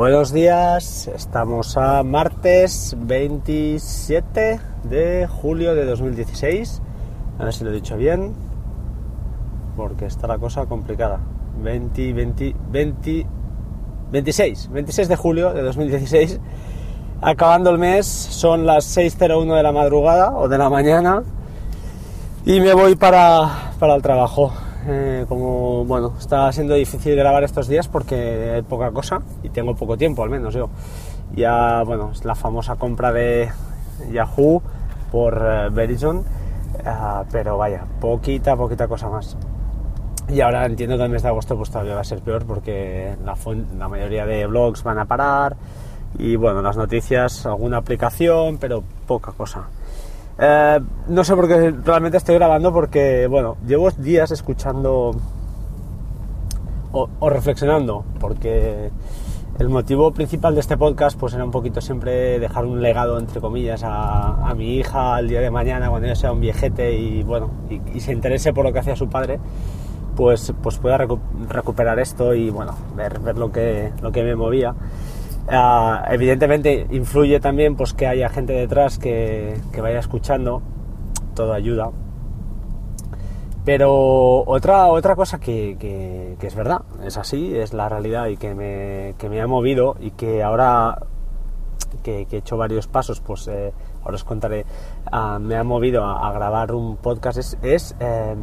Buenos días, estamos a martes 27 de julio de 2016. A ver si lo he dicho bien, porque está la cosa complicada. 20, 20, 20, 26, 26 de julio de 2016. Acabando el mes, son las 6.01 de la madrugada o de la mañana y me voy para, para el trabajo. Eh, como bueno, está siendo difícil grabar estos días porque hay poca cosa y tengo poco tiempo al menos yo. Ya, bueno, es la famosa compra de Yahoo por eh, Verizon, ah, pero vaya, poquita, poquita cosa más. Y ahora entiendo que el mes de agosto pues todavía va a ser peor porque la, la mayoría de blogs van a parar y bueno, las noticias, alguna aplicación, pero poca cosa. Eh, no sé por qué realmente estoy grabando porque, bueno, llevo días escuchando o, reflexionando, porque el motivo principal de este podcast pues era un poquito siempre dejar un legado, entre comillas, a, mi hija el día de mañana cuando ella sea un viejete y, bueno, y, se interese por lo que hacía su padre, pues, pues pueda recuperar esto y, bueno, ver, ver lo, que, lo que me movía. Ah, evidentemente influye también pues, que haya gente detrás que, vaya escuchando, todo ayuda. Pero otra, otra cosa que, es verdad, es así, es la realidad y que me, ha movido y que ahora que, he hecho varios pasos, pues eh, ahora os contaré, ah, me ha movido a, grabar un podcast, es, eh,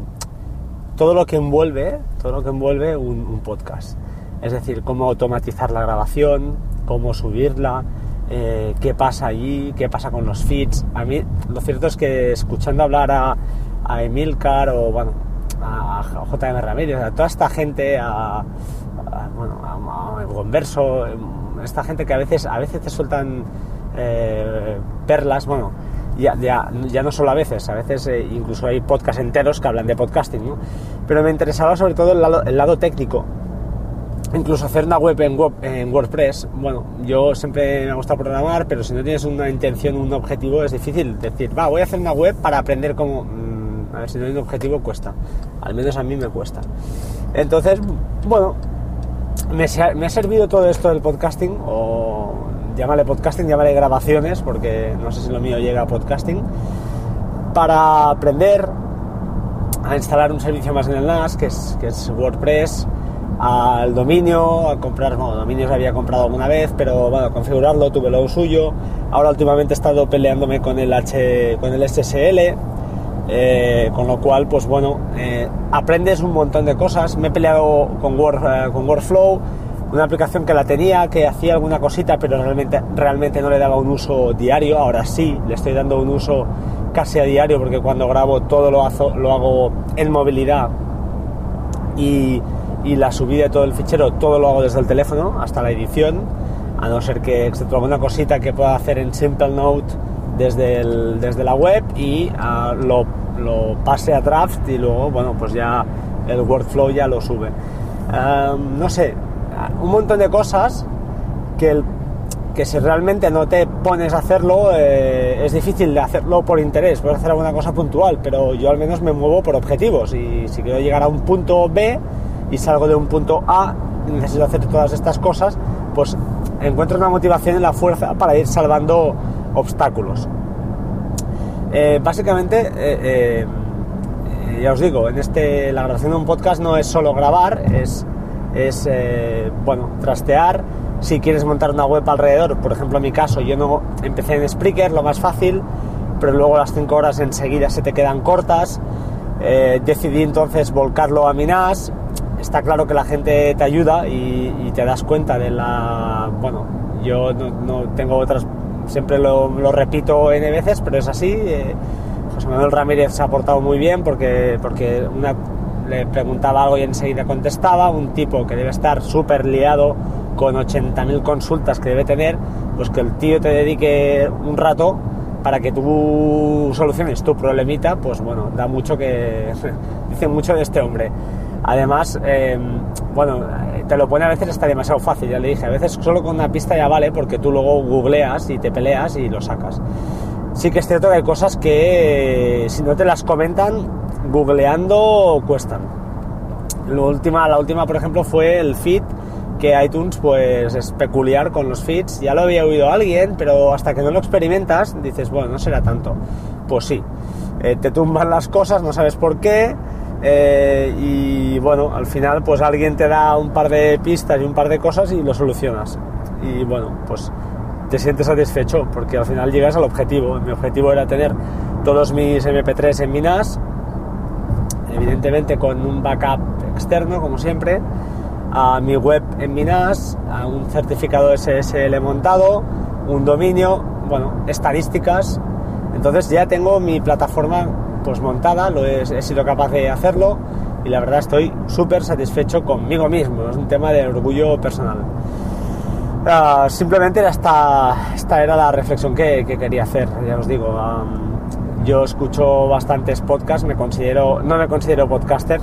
todo lo que envuelve, todo lo que envuelve un podcast. Es decir, cómo automatizar la grabación, cómo subirla, eh, qué pasa allí, qué pasa con los feeds. A mí lo cierto es que escuchando hablar a, a Emilcar o bueno, a, JM Ramírez, a toda esta gente, a, bueno, a, Converso, esta gente que a veces, a veces te sueltan eh, perlas, bueno, ya, ya, ya, no solo a veces, a veces eh, incluso hay podcasts enteros que hablan de podcasting, ¿no? Pero me interesaba sobre todo el lado, el lado técnico, incluso hacer una web en, WordPress. Bueno, yo siempre me gusta programar, pero si no tienes una intención, un objetivo, es difícil decir, va, voy a hacer una web para aprender cómo... Mm, a ver, si no hay un objetivo, cuesta. Al menos a mí me cuesta. Entonces, bueno, me, ha servido todo esto del podcasting, o llámale podcasting, llámale grabaciones, porque no sé si lo mío llega a podcasting, para aprender a instalar un servicio más en el NAS, que es, que es WordPress, al dominio, a comprar, bueno, dominios había comprado alguna vez, pero bueno, configurarlo tuve lo suyo. Ahora últimamente he estado peleándome con el H, con el SSL, eh, con lo cual, pues bueno, eh, aprendes un montón de cosas. Me he peleado con, Word, eh, con Workflow, una aplicación que la tenía, que hacía alguna cosita, pero realmente, realmente no le daba un uso diario. Ahora sí, le estoy dando un uso casi a diario, porque cuando grabo todo lo, hago, lo hago en movilidad y y la subida de todo el fichero todo lo hago desde el teléfono hasta la edición, a no ser que, excepto alguna cosita que pueda hacer en Simple Note desde, el, desde la web y ah, lo, lo, pase a draft y luego, bueno, pues ya el workflow ya lo sube. no sé, un montón de cosas que, el, que si realmente no te pones a hacerlo, eh, es difícil de hacerlo por interés, puedes hacer alguna cosa puntual, pero yo al menos me muevo por objetivos y si quiero llegar a un punto B, y salgo de un punto A, necesito hacer todas estas cosas, pues encuentro una motivación y la fuerza para ir salvando obstáculos. Eh, básicamente, eh, eh, ya os digo, en este, la grabación de un podcast no es solo grabar, es, es bueno, trastear. Si quieres montar una web alrededor, por ejemplo en mi caso, yo no empecé en Spreaker, lo más fácil, pero luego las 5 horas enseguida se te quedan cortas. decidí entonces volcarlo a Minas, está claro que la gente te ayuda y, te das cuenta de la... Bueno, yo no, tengo otras... Siempre lo, repito N veces, pero es así. Eh, José Manuel Ramírez se ha portado muy bien porque, porque una, le preguntaba algo y enseguida contestaba. Un tipo que debe estar súper liado con 80.000 consultas que debe tener, pues que el tío te dedique un rato para que tú soluciones tu problemita, pues bueno, da mucho que... dice mucho de este hombre. Además, em, bueno, te lo pone a veces está demasiado fácil, ya le dije, a veces solo con una pista ya vale porque tú luego googleas y te peleas y lo sacas. Sí que es cierto que hay cosas que si no te las comentan, googleando cuestan. La última, la última por ejemplo, fue el feed que iTunes pues es peculiar con los feeds. Ya lo había oído alguien, pero hasta que no lo experimentas dices, bueno, no será tanto. Pues sí, eh, te tumban las cosas, no sabes por qué. Eh, y bueno, al final pues alguien te da un par de pistas y un par de cosas y lo solucionas. Y bueno, pues te sientes satisfecho porque al final llegas al objetivo. Mi objetivo era tener todos mis MP3 en mi NAS, evidentemente con un backup externo como siempre, a mi web en mi NAS, a un certificado SSL montado, un dominio, bueno, estadísticas. Entonces ya tengo mi plataforma pues montada, lo he, he sido capaz de hacerlo y la verdad estoy súper satisfecho conmigo mismo, es un tema de orgullo personal. Ah, simplemente esta, esta era la reflexión que, que quería hacer, ya os digo. am, yo escucho bastantes podcasts, me considero, no me considero podcaster,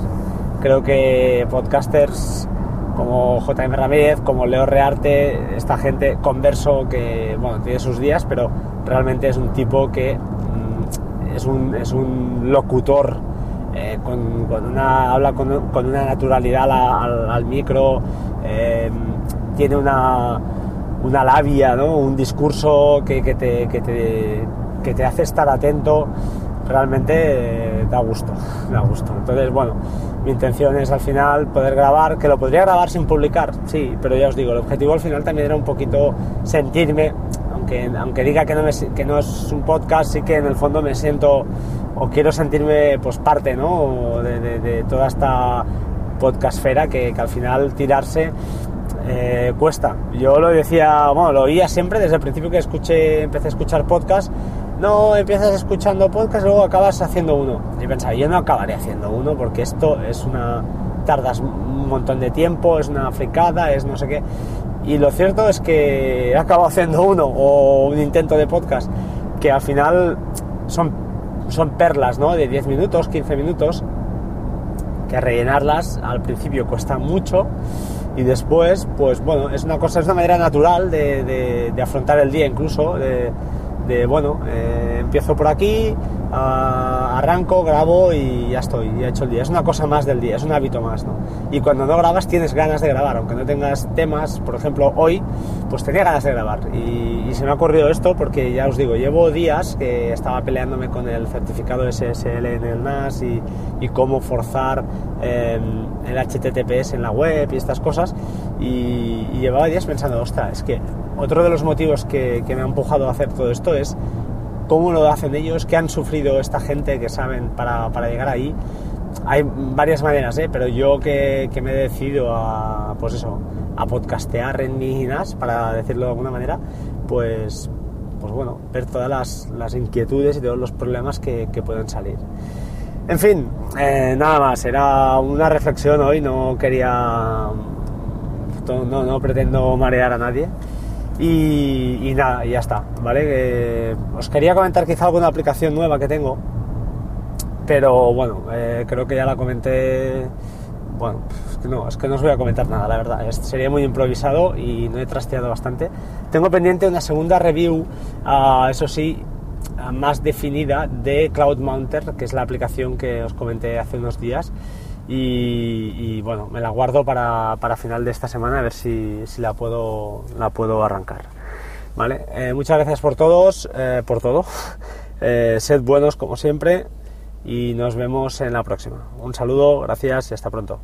creo que podcasters como JM Ramírez, como Leo Rearte, esta gente converso que bueno, tiene sus días, pero realmente es un tipo que es, un, es un locutor eh, con, con una, habla con, con una naturalidad al, al micro, eh, tiene una, una labia, ¿no? un discurso que, que te, que, te, que te hace estar atento, realmente eh, da gusto, da gusto. Entonces, bueno, mi intención es al final poder grabar, que lo podría grabar sin publicar, sí, pero ya os digo, el objetivo al final también era un poquito sentirme, aunque, aunque diga que no, me que no es un podcast, sí que en el fondo me siento o quiero sentirme pues parte ¿no? de, de- de toda esta podcastfera que, que al final tirarse eh, cuesta. Yo lo decía, bueno, lo oía siempre desde el principio que escuché, empecé a escuchar podcast. No empiezas escuchando podcast luego acabas haciendo uno. Y pensaba, yo no acabaré haciendo uno porque esto es una. tardas un montón de tiempo, es una fricada, es no sé qué. Y lo cierto es que he acabado haciendo uno o un intento de podcast que al final son, son perlas, ¿no? De 10 minutos, 15 minutos, que rellenarlas al principio cuesta mucho y después, pues bueno, es una cosa, es una manera natural de, de- afrontar el día incluso, de, bueno, eh, empiezo por aquí, arranco, grabo y ya estoy, ya he hecho el día. Es una cosa más del día, es un hábito más, ¿no? Y cuando no grabas tienes ganas de grabar, aunque no tengas temas, por ejemplo, hoy, pues tenía ganas de grabar. Y, y se me ha ocurrido esto porque ya os digo, llevo días que estaba peleándome con el certificado SSL en el NAS y, cómo forzar eh, el HTTPS en la web y estas cosas. Y, y llevaba días pensando, ostras, es que otro de los motivos que, que me ha empujado a hacer todo esto es cómo lo hacen ellos, qué han sufrido esta gente que saben para, para llegar ahí. Hay varias maneras, ¿eh? pero yo que, que me he decidido a, pues eso, a podcastear en mi para decirlo de alguna manera, pues, pues bueno, ver todas las, las inquietudes y todos los problemas que, que pueden salir. En fin, eh, nada más, era una reflexión hoy, no quería, no, no pretendo marear a nadie. Y, y nada, y ya está, ¿vale? Eh, os quería comentar quizá alguna aplicación nueva que tengo, pero bueno, eh, creo que ya la comenté. Bueno, es que no, es que no os voy a comentar nada, la verdad. Es- sería muy improvisado y no he trasteado bastante. Tengo pendiente una segunda review, ah, eso sí, ah, más definida de Cloud Mounter, que es la aplicación que os comenté hace unos días. Y, bueno, me la guardo para, para final de esta semana a ver si, si la, puedo, la puedo arrancar. ¿Vale? Eh, muchas gracias por todos, eh, por todo. Eh, sed buenos como siempre y nos vemos en la próxima. Un saludo, gracias y hasta pronto.